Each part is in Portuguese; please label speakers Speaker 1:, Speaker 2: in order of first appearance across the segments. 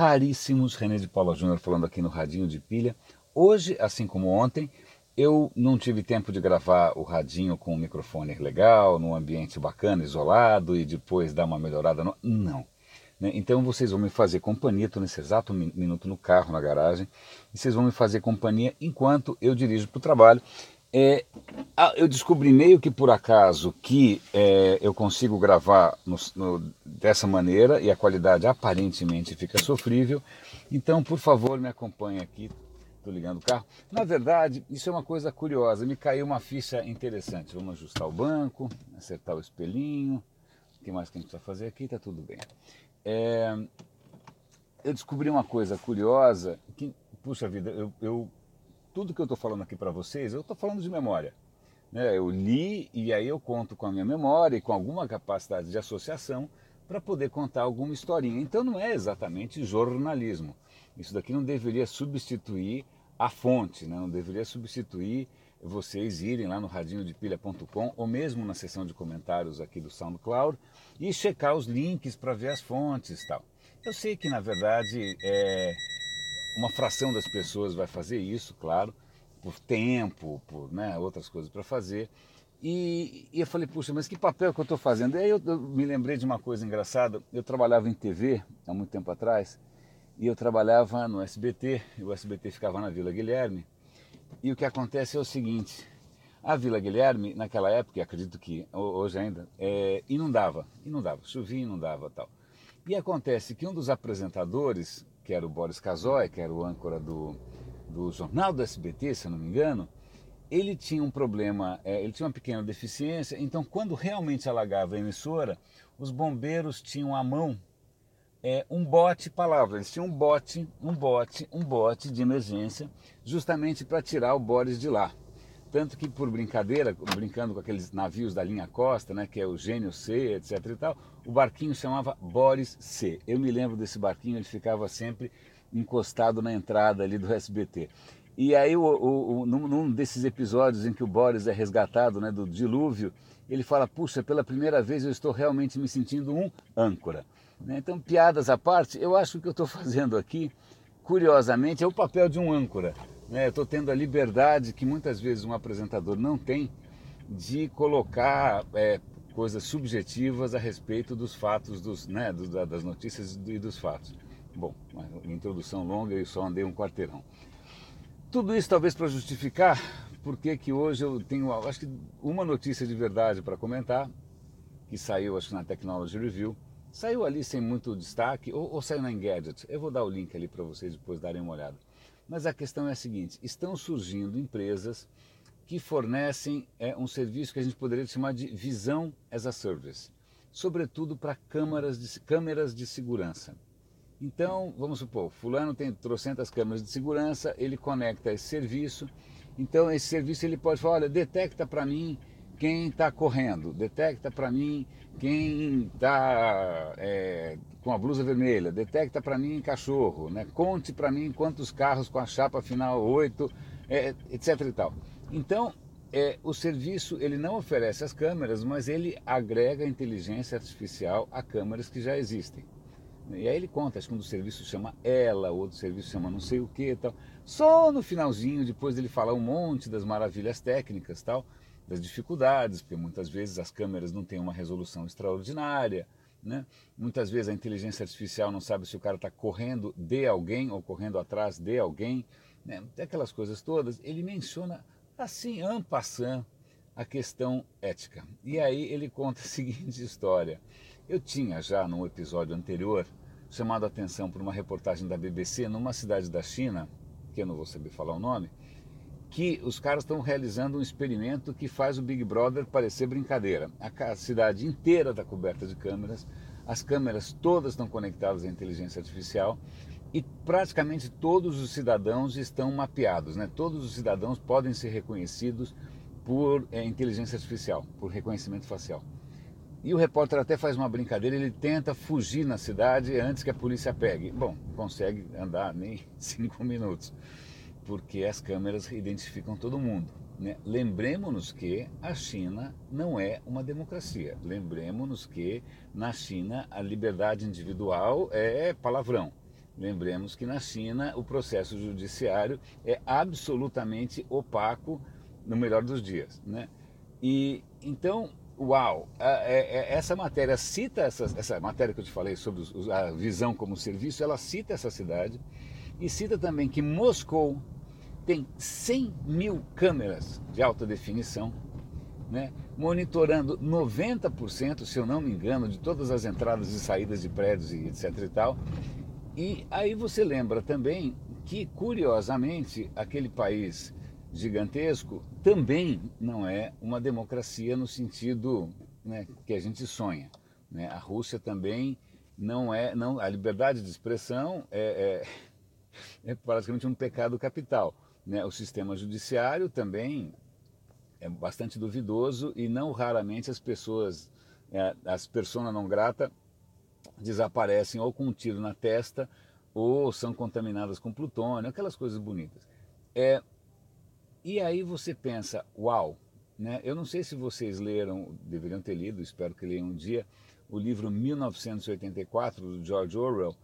Speaker 1: raríssimos. René de Paula Júnior falando aqui no Radinho de Pilha. Hoje, assim como ontem, eu não tive tempo de gravar o radinho com um microfone legal, num ambiente bacana, isolado e depois dar uma melhorada. No... Não. Né? Então vocês vão me fazer companhia, estou nesse exato minuto no carro, na garagem, e vocês vão me fazer companhia enquanto eu dirijo para o trabalho. É, eu descobri meio que por acaso que é, eu consigo gravar no, no, dessa maneira e a qualidade aparentemente fica sofrível. Então, por favor, me acompanhe aqui. Estou ligando o carro. Na verdade, isso é uma coisa curiosa. Me caiu uma ficha interessante. Vamos ajustar o banco, acertar o espelhinho. O que mais que a gente vai fazer aqui? Está tudo bem. É, eu descobri uma coisa curiosa que, puxa vida, eu, eu tudo que eu estou falando aqui para vocês, eu estou falando de memória. Né? Eu li e aí eu conto com a minha memória e com alguma capacidade de associação para poder contar alguma historinha. Então não é exatamente jornalismo. Isso daqui não deveria substituir a fonte, né? não deveria substituir vocês irem lá no radinhodepilha.com ou mesmo na seção de comentários aqui do SoundCloud e checar os links para ver as fontes e tal. Eu sei que na verdade é, uma fração das pessoas vai fazer isso, claro, por tempo, por né, outras coisas para fazer. E, e, eu falei, puxa, mas que papel que eu estou fazendo? E aí eu, eu, me lembrei de uma coisa engraçada. Eu trabalhava em TV há muito tempo atrás e eu trabalhava no SBT, e o SBT ficava na Vila Guilherme. E o que acontece é o seguinte: a Vila Guilherme, naquela época, acredito que hoje ainda, é, inundava, inundava, chovia, inundava tal. E acontece que um dos apresentadores que era o Boris Casoy, que era o âncora do, do jornal do SBT, se eu não me engano, ele tinha um problema, é, ele tinha uma pequena deficiência, então quando realmente alagava a emissora, os bombeiros tinham à mão é, um bote, palavra, eles tinham um bote, um bote, um bote de emergência, justamente para tirar o Boris de lá. Tanto que por brincadeira, brincando com aqueles navios da linha Costa, né, que é o Gênio C, etc e tal, o barquinho chamava Boris C. Eu me lembro desse barquinho, ele ficava sempre encostado na entrada ali do SBT. E aí, o, o, o, num, num, desses episódios em que o Boris é resgatado né, do dilúvio, ele fala: Puxa, pela primeira vez eu estou realmente me sentindo um âncora. Né? Então, piadas à parte, eu acho que o que eu estou fazendo aqui, curiosamente, é o papel de um âncora. Né? Eu estou tendo a liberdade que muitas vezes um apresentador não tem de colocar é, coisas subjetivas a respeito dos fatos, dos, né, das notícias e dos fatos. Bom, uma introdução longa e só andei um quarteirão. Tudo isso talvez para justificar porque que hoje eu tenho, acho que uma notícia de verdade para comentar, que saiu acho que na Technology Review, saiu ali sem muito destaque, ou, ou saiu na Engadget. Eu vou dar o link ali para vocês depois darem uma olhada. Mas a questão é a seguinte: estão surgindo empresas que fornecem é, um serviço que a gente poderia chamar de visão as a service, sobretudo para câmeras de, câmeras de segurança. Então, vamos supor, fulano tem trocentas câmeras de segurança, ele conecta esse serviço, então esse serviço ele pode falar, olha, detecta para mim quem está correndo, detecta para mim quem está é, com a blusa vermelha, detecta para mim cachorro, né? conte para mim quantos carros com a chapa final 8, é, etc e tal. Então, é, o serviço ele não oferece as câmeras, mas ele agrega inteligência artificial a câmeras que já existem. E aí ele conta, acho que um dos serviços chama ela, outro serviço chama não sei o que tal. Só no finalzinho, depois dele falar um monte das maravilhas técnicas tal, das dificuldades, porque muitas vezes as câmeras não têm uma resolução extraordinária, né? muitas vezes a inteligência artificial não sabe se o cara está correndo de alguém ou correndo atrás de alguém, né? aquelas coisas todas. Ele menciona assim, en passant, a questão ética. E aí ele conta a seguinte história. Eu tinha já num episódio anterior chamado a atenção por uma reportagem da BBC numa cidade da China, que eu não vou saber falar o nome, que os caras estão realizando um experimento que faz o Big Brother parecer brincadeira. A cidade inteira está coberta de câmeras, as câmeras todas estão conectadas à inteligência artificial e praticamente todos os cidadãos estão mapeados, né? Todos os cidadãos podem ser reconhecidos por é, inteligência artificial, por reconhecimento facial. E o repórter até faz uma brincadeira, ele tenta fugir na cidade antes que a polícia pegue. Bom, consegue andar nem cinco minutos porque as câmeras identificam todo mundo. Né? Lembremos-nos que a China não é uma democracia. Lembremos-nos que na China a liberdade individual é palavrão. Lembremos que na China o processo judiciário é absolutamente opaco no melhor dos dias. Né? E então, uau, é, essa matéria cita essa, essa matéria que eu te falei sobre a visão como serviço, ela cita essa cidade e cita também que Moscou tem 100 mil câmeras de alta definição, né, monitorando 90%, se eu não me engano, de todas as entradas e saídas de prédios e etc e tal. E aí você lembra também que, curiosamente, aquele país gigantesco também não é uma democracia no sentido né, que a gente sonha. Né? A Rússia também não é, não, a liberdade de expressão é, é, é praticamente um pecado capital. Né? O sistema judiciário também é bastante duvidoso e não raramente as pessoas, é, as pessoas não grata, desaparecem ou com um tiro na testa ou são contaminadas com plutônio, aquelas coisas bonitas. É, e aí você pensa, uau, né? eu não sei se vocês leram, deveriam ter lido, espero que leiam um dia, o livro 1984 do George Orwell.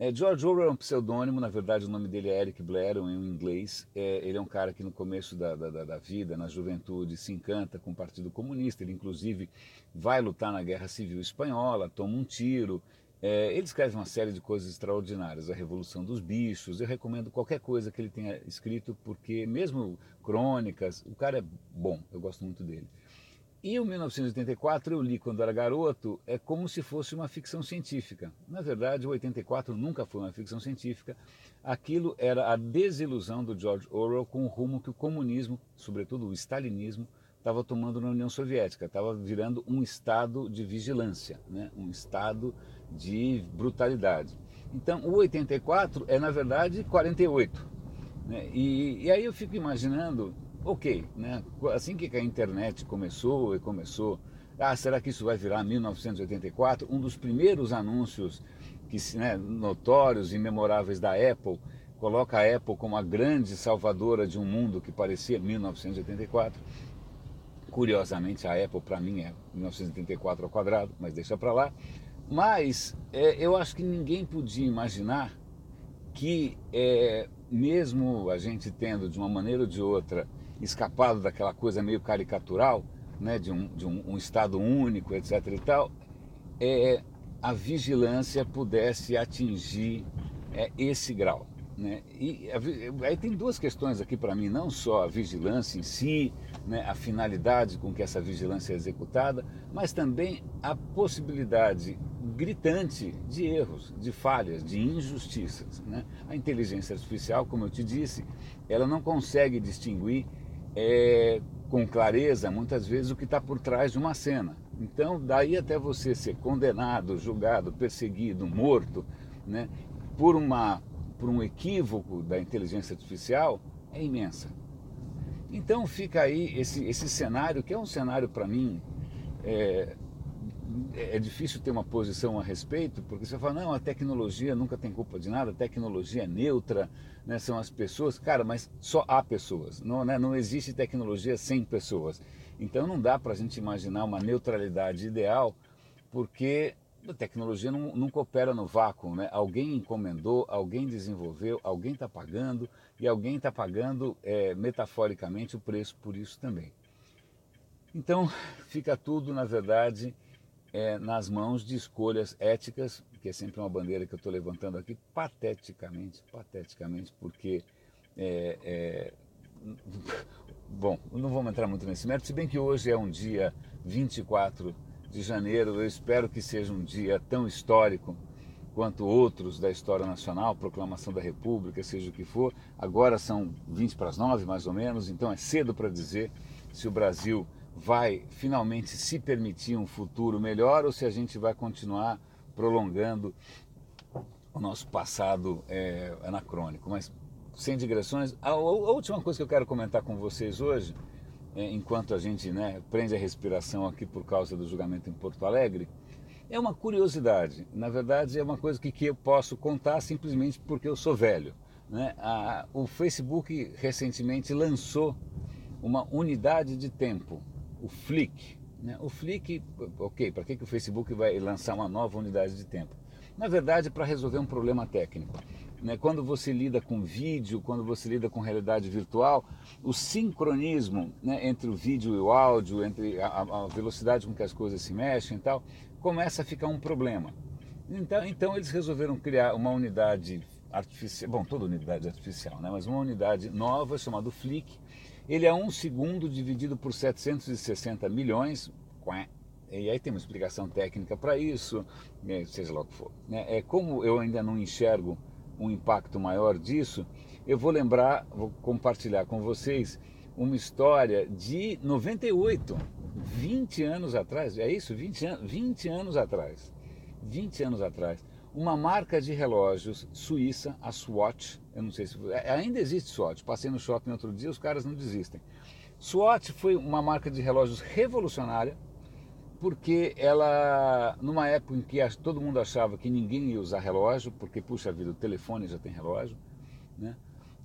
Speaker 1: É, George Orwell é um pseudônimo, na verdade o nome dele é Eric Blair, em inglês. É, ele é um cara que no começo da, da, da, vida, na juventude, se encanta com o Partido Comunista. Ele inclusive vai lutar na Guerra Civil Espanhola, toma um tiro, é, ele escreve uma série de coisas extraordinárias, a Revolução dos Bichos. Eu recomendo qualquer coisa que ele tenha escrito, porque mesmo crônicas, o cara é bom, eu gosto muito dele. E o 1984 eu li quando era garoto, é como se fosse uma ficção científica. Na verdade, o 84 nunca foi uma ficção científica. Aquilo era a desilusão do George Orwell com o rumo que o comunismo, sobretudo o stalinismo, estava tomando na União Soviética, estava virando um estado de vigilância, né? um estado de brutalidade. Então, o 84 é, na verdade, 48. Né? E, e aí eu fico imaginando, ok, né? assim que a internet começou e começou, ah, será que isso vai virar 1984? Um dos primeiros anúncios que, né, notórios e memoráveis da Apple coloca a Apple como a grande salvadora de um mundo que parecia 1984. Curiosamente, a Apple para mim é 1984 ao quadrado, mas deixa para lá. Mas é, eu acho que ninguém podia imaginar que, é, mesmo a gente tendo de uma maneira ou de outra escapado daquela coisa meio caricatural, né, de, um, de um, um Estado único, etc. e tal, é, a vigilância pudesse atingir é, esse grau. Né? E aí tem duas questões aqui para mim, não só a vigilância em si, né, a finalidade com que essa vigilância é executada, mas também a possibilidade gritante de erros, de falhas, de injustiças. Né? A inteligência artificial, como eu te disse, ela não consegue distinguir é, com clareza, muitas vezes, o que está por trás de uma cena. Então, daí até você ser condenado, julgado, perseguido, morto, né, por uma por um equívoco da inteligência artificial é imensa. Então fica aí esse, esse cenário, que é um cenário para mim, é, é difícil ter uma posição a respeito, porque você fala, não, a tecnologia nunca tem culpa de nada, a tecnologia é neutra, né, são as pessoas. Cara, mas só há pessoas, não, né, não existe tecnologia sem pessoas. Então não dá para a gente imaginar uma neutralidade ideal, porque a tecnologia não, não coopera no vácuo, né? Alguém encomendou, alguém desenvolveu, alguém está pagando e alguém está pagando é, metaforicamente o preço por isso também. Então fica tudo, na verdade, é, nas mãos de escolhas éticas, que é sempre uma bandeira que eu estou levantando aqui, pateticamente, pateticamente, porque é, é, bom, não vamos entrar muito nesse mérito, se bem que hoje é um dia 24 de janeiro. Eu espero que seja um dia tão histórico quanto outros da história nacional, proclamação da República, seja o que for. Agora são 20 para as 9, mais ou menos, então é cedo para dizer se o Brasil vai finalmente se permitir um futuro melhor ou se a gente vai continuar prolongando o nosso passado é, anacrônico. Mas sem digressões, a, a última coisa que eu quero comentar com vocês hoje é, enquanto a gente né, prende a respiração aqui por causa do julgamento em Porto Alegre, é uma curiosidade. Na verdade, é uma coisa que, que eu posso contar simplesmente porque eu sou velho. Né? A, o Facebook recentemente lançou uma unidade de tempo, o Flick. Né? O Flick, ok, para que, que o Facebook vai lançar uma nova unidade de tempo? na verdade para resolver um problema técnico. Né? Quando você lida com vídeo, quando você lida com realidade virtual, o sincronismo né, entre o vídeo e o áudio, entre a, a, velocidade com que as coisas se mexem e tal, começa a ficar um problema. Então, então eles resolveram criar uma unidade artificial, bom, toda unidade artificial, né? mas uma unidade nova chamada Flick. Ele é um segundo dividido por 760 milhões, e aí tem uma explicação técnica para isso, né, seja lá o que for. Né? É, como eu ainda não enxergo um impacto maior disso, eu vou lembrar, vou compartilhar com vocês uma história de 98, 20 anos atrás, é isso? 20, an 20 anos atrás. 20 anos atrás, uma marca de relógios suíça, a Swatch, eu não sei se é, ainda existe Swatch, passei no shopping outro dia, os caras não desistem. Swatch foi uma marca de relógios revolucionária, porque ela, numa época em que todo mundo achava que ninguém ia usar relógio, porque, puxa vida, o telefone já tem relógio, né?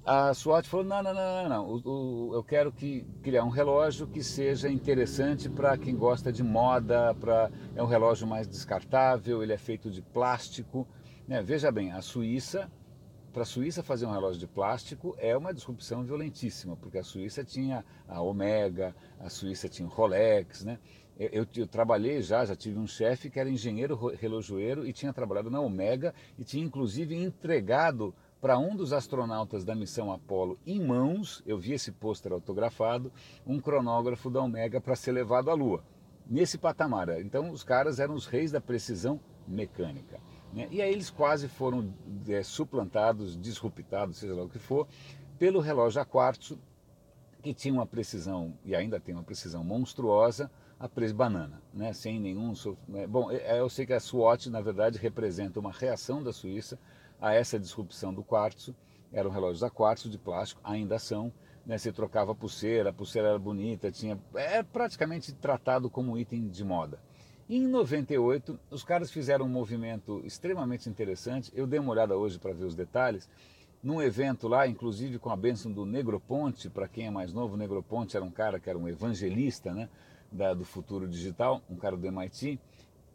Speaker 1: A SWAT falou, não, não, não, não. O, o, eu quero que, criar um relógio que seja interessante para quem gosta de moda, pra, é um relógio mais descartável, ele é feito de plástico. Né? Veja bem, a Suíça, para a Suíça fazer um relógio de plástico é uma disrupção violentíssima, porque a Suíça tinha a Omega, a Suíça tinha o Rolex, né? Eu, eu, eu, trabalhei já, já tive um chefe que era engenheiro relojoeiro e tinha trabalhado na Omega e tinha inclusive entregado para um dos astronautas da missão Apollo em mãos, eu vi esse pôster autografado, um cronógrafo da Omega para ser levado à Lua. Nesse patamar. Então os caras eram os reis da precisão mecânica. Né? E aí eles quase foram é, suplantados, disruptados, seja lá o que for, pelo relógio a quartzo, que tinha uma precisão, e ainda tem uma precisão monstruosa, a preço banana, né? sem nenhum... Né? Bom, é, eu sei que a SWAT, na verdade, representa uma reação da Suíça a essa disrupção do quartzo. Eram relógios a quartzo de plástico, ainda são. Né, você trocava pulseira, a pulseira era bonita, tinha, é praticamente tratado como item de moda. Em 98, os caras fizeram um movimento extremamente interessante. Eu dei uma olhada hoje para ver os detalhes. Num evento lá, inclusive com a bênção do Negroponte, para quem é mais novo, o Negroponte era um cara que era um evangelista né, da, do futuro digital, um cara do MIT.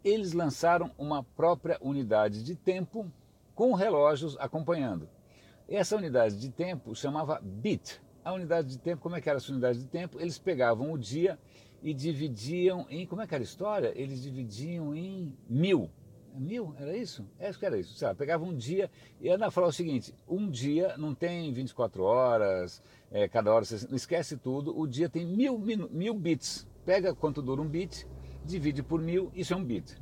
Speaker 1: Eles lançaram uma própria unidade de tempo com relógios acompanhando. Essa unidade de tempo chamava bit. A unidade de tempo, como é que era essa unidade de tempo? Eles pegavam o dia e dividiam em, como é que era a história? Eles dividiam em mil. Mil? Era isso? É, acho que era isso. Sei lá, pegavam um dia e Ana falava o seguinte, um dia não tem 24 horas, é, cada hora, você esquece tudo, o dia tem mil, mil, mil bits. Pega quanto dura um bit, divide por mil, isso é um bit.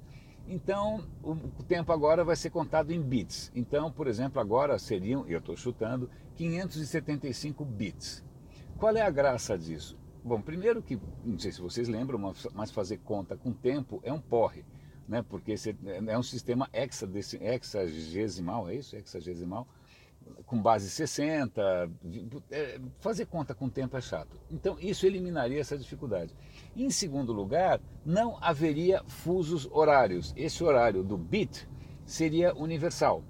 Speaker 1: Então, o tempo agora vai ser contado em bits. Então, por exemplo, agora seriam, eu estou chutando, 575 bits. Qual é a graça disso? Bom, primeiro que, não sei se vocês lembram, mas fazer conta com tempo é um porre, né? porque é um sistema hexagesimal, é isso? Hexagesimal, com base 60, é, fazer conta com o tempo é chato. Então isso eliminaria essa dificuldade. Em segundo lugar, não haveria fusos horários. Esse horário do bit seria universal.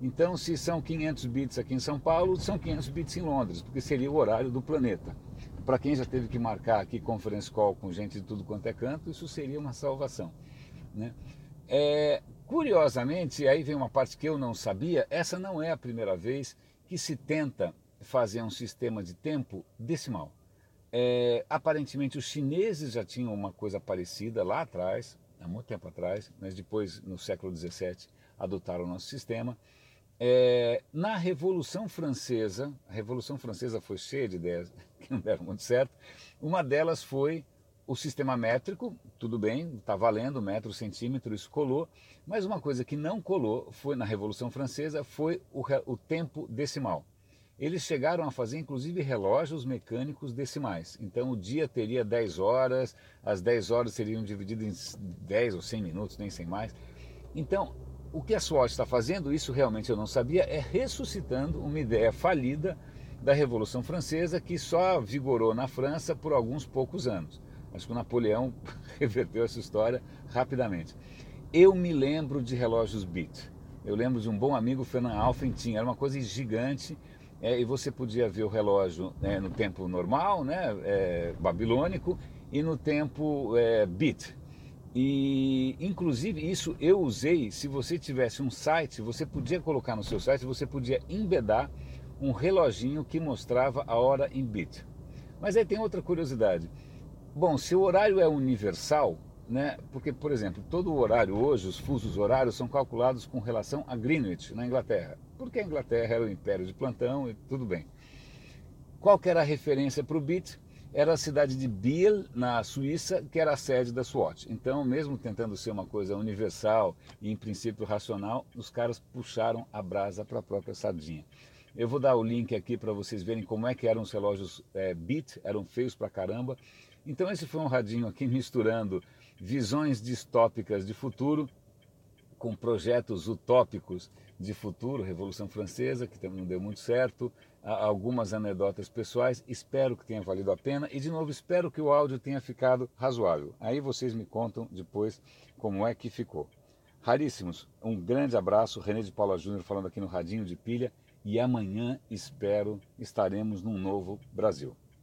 Speaker 1: Então, se são 500 bits aqui em São Paulo, são 500 bits em Londres, porque seria o horário do planeta. Para quem já teve que marcar aqui conference call com gente de tudo quanto é canto, isso seria uma salvação. Né? É, Curiosamente, aí vem uma parte que eu não sabia, essa não é a primeira vez que se tenta fazer um sistema de tempo decimal. É, aparentemente os chineses já tinham uma coisa parecida lá atrás, há muito tempo atrás, mas depois no século XVII adotaram o nosso sistema. É, na Revolução Francesa, a Revolução Francesa foi cheia de ideias que não deram muito certo, uma delas foi o sistema métrico, tudo bem, está valendo, metro, centímetro, isso colou, mas uma coisa que não colou foi na Revolução Francesa foi o, o tempo decimal. Eles chegaram a fazer inclusive relógios mecânicos decimais. Então o dia teria 10 horas, as 10 horas seriam divididas em 10 ou 100 minutos, nem 100 mais. Então, o que a Swatch está fazendo, isso realmente eu não sabia, é ressuscitando uma ideia falida da Revolução Francesa que só vigorou na França por alguns poucos anos. Acho que o Napoleão reverteu essa história rapidamente. Eu me lembro de relógios Bit. Eu lembro de um bom amigo, Fernand Alphen, tinha, era uma coisa gigante, é, e você podia ver o relógio né, no tempo normal, né, é, babilônico, e no tempo é, bit. E inclusive isso eu usei, se você tivesse um site, você podia colocar no seu site, você podia embedar um reloginho que mostrava a hora em bit. Mas aí tem outra curiosidade. Bom, se o horário é universal, né? Porque, por exemplo, todo o horário hoje, os fusos horários são calculados com relação a Greenwich, na Inglaterra. Porque a Inglaterra era o império de plantão e tudo bem. Qual que era a referência para o bit? Era a cidade de Biel, na Suíça, que era a sede da SWAT. Então, mesmo tentando ser uma coisa universal e em princípio racional, os caras puxaram a brasa para a própria sardinha. Eu vou dar o link aqui para vocês verem como é que eram os relógios é, bit, eram feios pra caramba. Então esse foi um radinho aqui misturando visões distópicas de futuro com projetos utópicos de futuro, Revolução Francesa, que não deu muito certo, algumas anedotas pessoais, espero que tenha valido a pena e de novo espero que o áudio tenha ficado razoável. Aí vocês me contam depois como é que ficou. Raríssimos, um grande abraço, René de Paula Júnior falando aqui no Radinho de Pilha e amanhã espero estaremos num novo Brasil.